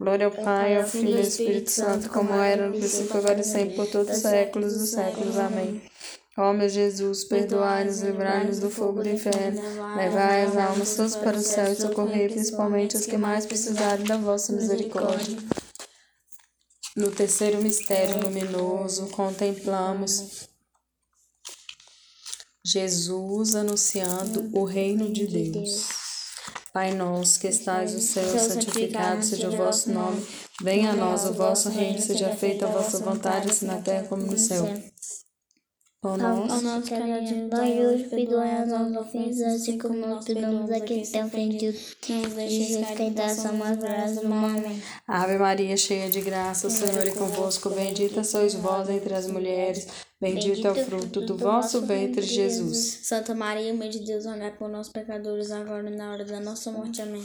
Glória ao Pai, ao Filho e ao Espírito Santo, como era no princípio, agora e sempre, por todos os séculos dos séculos. Amém. Ó meu Jesus, perdoai-nos, livrai-nos do fogo do inferno, levai as almas todas para o céu e socorrei principalmente os que mais precisarem da vossa misericórdia. No terceiro mistério luminoso, contemplamos Jesus anunciando o reino de Deus. Pai nosso que estais no céu, santificado seja o vosso nome. Venha a nós o vosso reino, seja feita a vossa vontade, assim na terra como no céu. Ao nosso, nosso dia dai hoje, perdoai as nossas ofensas, assim como nós perdoamos a quem tem ofendido. Não nos deixeis cair em tentação, mas livrai-nos do mal. Amém. Ave Maria, cheia de graça, o Senhor é convosco. Bendita sois vós entre as mulheres. Bendito é o fruto do vosso ventre, Jesus. Santa Maria, Mãe de Deus, rogai por nós, pecadores, agora e na hora da nossa morte. Amém.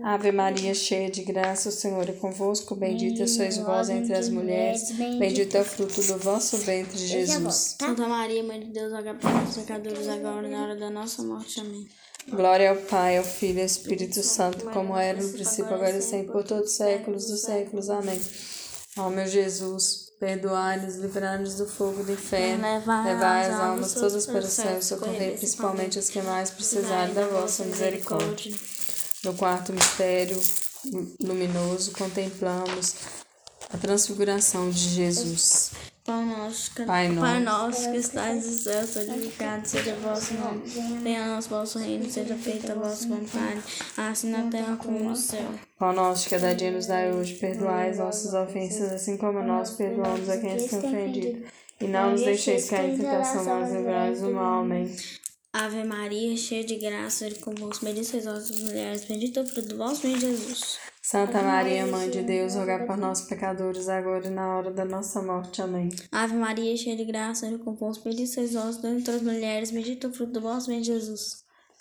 Ave Maria, cheia de graça, o Senhor é convosco. Bendita sois vós entre as mulheres. Bendito é o fruto do vosso ventre, Jesus. Santa Maria, Mãe de Deus, rogai por nós pecadores, agora e na hora da nossa morte. Amém. Glória ao Pai, ao Filho e ao Espírito Santo, como era no princípio, agora e sempre, por todos os séculos dos séculos. Amém. Ó meu Jesus, perdoai-nos, livrai-nos do fogo do inferno, levai as almas todas para o céu e socorrei principalmente os que mais precisarem da vossa misericórdia. No quarto mistério luminoso, contemplamos a transfiguração de Jesus. Pão nosso, que- Pai nosso. Pai nosso que estás no céu, santificado seja o vosso nome. Venha a nós vosso reino, seja feita a vossa vontade, assim na terra como no céu. Pão nosso de cada dia nos dai hoje, perdoai as nossas ofensas, assim como nós perdoamos a quem nos tem ofendido. E não nos deixeis cair em tentação, mas livrai-nos do mal. Amém. Ave Maria, cheia de graça, ele convosco, bendita sois vós as mulheres, bendito é o fruto do vosso ventre, Jesus. Santa Maria, Mãe de Deus, rogai por nós, pecadores, agora e na hora da nossa morte. Amém. Ave Maria, cheia de graça, ele convosco, bendita sois vós entre as mulheres, bendito é o fruto do vosso ventre, Jesus.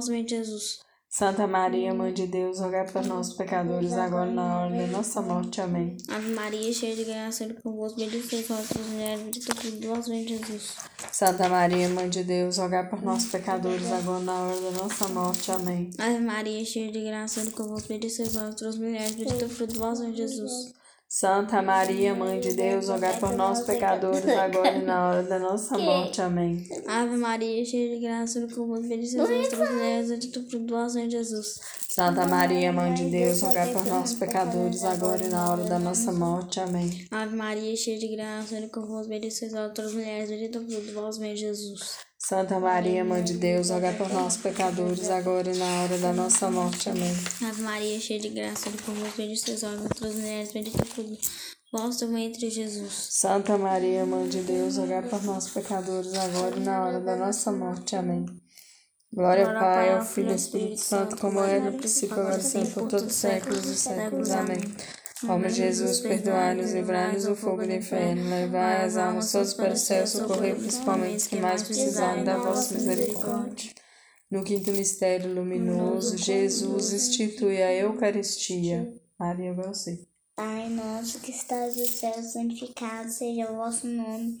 ventre, Jesus. Santa Maria, Mãe de Deus, rogai por nós, pecadores, agora e na hora da nossa morte. Amém. Ave Maria, cheia de graça, ele convosco, bendita sois vós entre as mulheres, bendito fruto do vosso ventre, Jesus. Santa Maria, Mãe de Deus, rogai por nós, pecadores, agora e na hora da nossa morte. Amém. Ave Maria, cheia de graça, ele convosco, bendita sois vós entre as mulheres, bendito fruto do vosso ventre, Jesus. Santa Maria, Mãe de Deus, rogai por nós, pecadores, agora e na hora da nossa morte. Amém. Ave Maria, cheia de graça, ele convosco, bendita sois vós entre as mulheres, bendito é o fruto do vosso ventre, Jesus. Santa Maria, Mãe de Deus, rogai por nós, pecadores, agora e na hora da nossa morte. Amém. Ave Maria, cheia de graça, ele convosco, bendita sois vós entre as mulheres, bendito o fruto do vosso Jesus. Santa Maria, Mãe de Deus, rogai por nós, pecadores, agora e na hora da nossa morte. Amém. Ave Maria, cheia de graça, ele convosco, bendita sois vós entre as mulheres, bendito o fruto vosso ventre, Jesus. Santa Maria, Mãe de Deus, rogai por nós, pecadores, agora e na hora da nossa morte. Amém. Glória ao Pai, ao Filho e ao Espírito Santo, como era no princípio, agora e sempre, por todos os séculos dos séculos. Amém. Ó meu Jesus, perdoai-nos, livrai-nos do fogo do inferno, levai as almas todas para o céu, socorrei principalmente os que mais precisarem da vossa misericórdia. No quinto mistério luminoso, Jesus institui a Eucaristia. Maria, agora você. Pai nosso que estás no céu, santificado seja o vosso nome.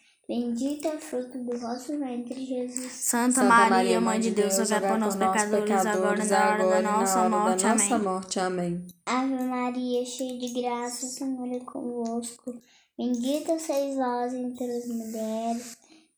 bendito é o fruto do vosso ventre, Jesus. Santa, Maria, Mãe de Deus, rogai por nós, pecadores, agora e na hora da nossa morte. nossa Amém. morte. Amém. Ave Maria, cheia de graça, o Senhor é convosco. Bendita sois vós entre as mulheres,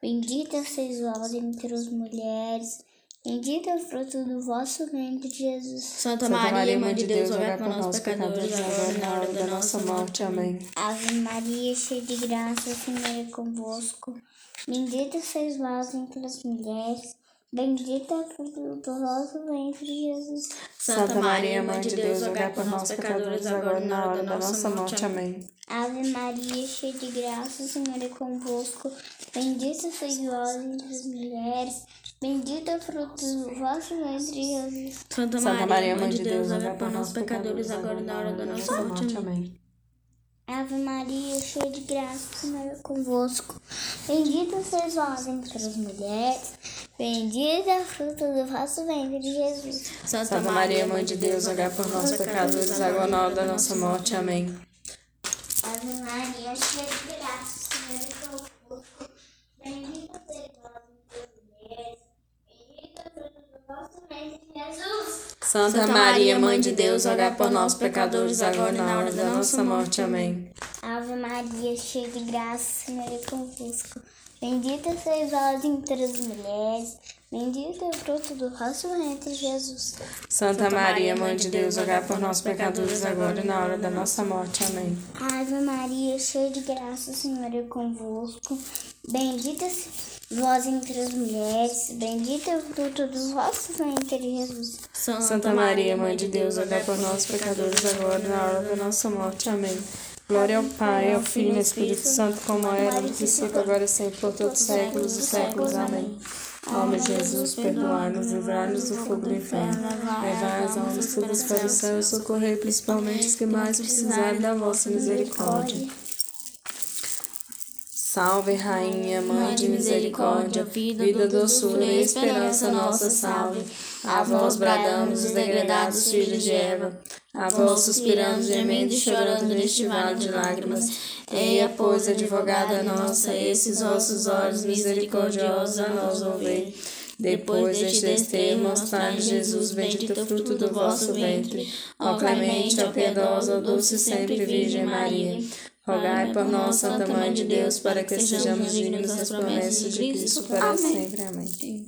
Bendita sois vós entre as mulheres, bendito é o fruto do vosso ventre, Jesus. Santa, Maria, Mãe de Deus, rogai por nós, pecadores, agora e na hora da nossa morte. Amém. Ave Maria, cheia de graça, o Senhor é convosco. Bendita sois vós entre as mulheres, Bendito é o fruto do vosso ventre, Jesus. Santa Maria, Mãe de Deus, rogai por nós, pecadores, agora e na hora da nossa morte. Amém. Ave Maria, cheia de graça, o Senhor é convosco. Bendita sois vós entre as mulheres. Bendito é o fruto do vosso ventre, Jesus. Santa Santa Maria, Mãe de Deus, rogai por nós, pecadores, agora e na hora da nossa morte. Amém. Amém. Ave Maria, cheia de graça, o Senhor é convosco. Bendita sois vós entre as mulheres. Bendito é o fruto do vosso ventre, Jesus. Santa Maria, Mãe de Deus, rogai por nós, pecadores, agora e na hora da nossa morte. Amém. Ave Maria, cheia de graça, o Senhor é convosco. Bendita sois vós entre as mulheres. Bendito é o fruto do vosso ventre, Jesus. Santa Maria, Mãe de Deus, rogai por nós, pecadores, agora e na hora da nossa morte. Amém. Ave Maria, cheia de graça, o Senhor é convosco. Bendita sois vós entre as mulheres. Bendito é o fruto do vosso ventre, Jesus. Santa Maria, Mãe de Deus, rogai por nós, pecadores, agora e na hora da nossa morte. Amém. Ave Maria, cheia de graça, o Senhor é convosco. Bendita vós entre as mulheres. Bendito é o fruto do vosso ventre, Jesus. Santa Maria, Mãe de Deus, rogai por nós, pecadores, agora e na hora da nossa morte. Amém. Glória ao Pai, ao Filho e ao Espírito Santo, como era no princípio, agora e sempre, por todos os séculos dos séculos. Amém. Ó meu Jesus, perdoai-nos, livrai-nos do fogo do inferno. Levai as almas todas para o céu e socorrei principalmente os que mais precisarem da vossa misericórdia. Salve, Rainha, Mãe de misericórdia, vida, doçura e esperança nossa, salve. A vós bradamos os degredados filhos de Eva, a vós suspiramos, gemendo e chorando neste vale de lágrimas. Eia, pois, advogada nossa, esses vossos olhos misericordiosos a nós ouvei. Depois deste desterro, mostrai Jesus, bendito fruto do vosso ventre. Ó clemente, ó piedosa, ó doce sempre Virgem Maria. Rogai por nós, Santa Mãe de Deus, para que sejamos dignos das promessas de Cristo para sempre. Amém.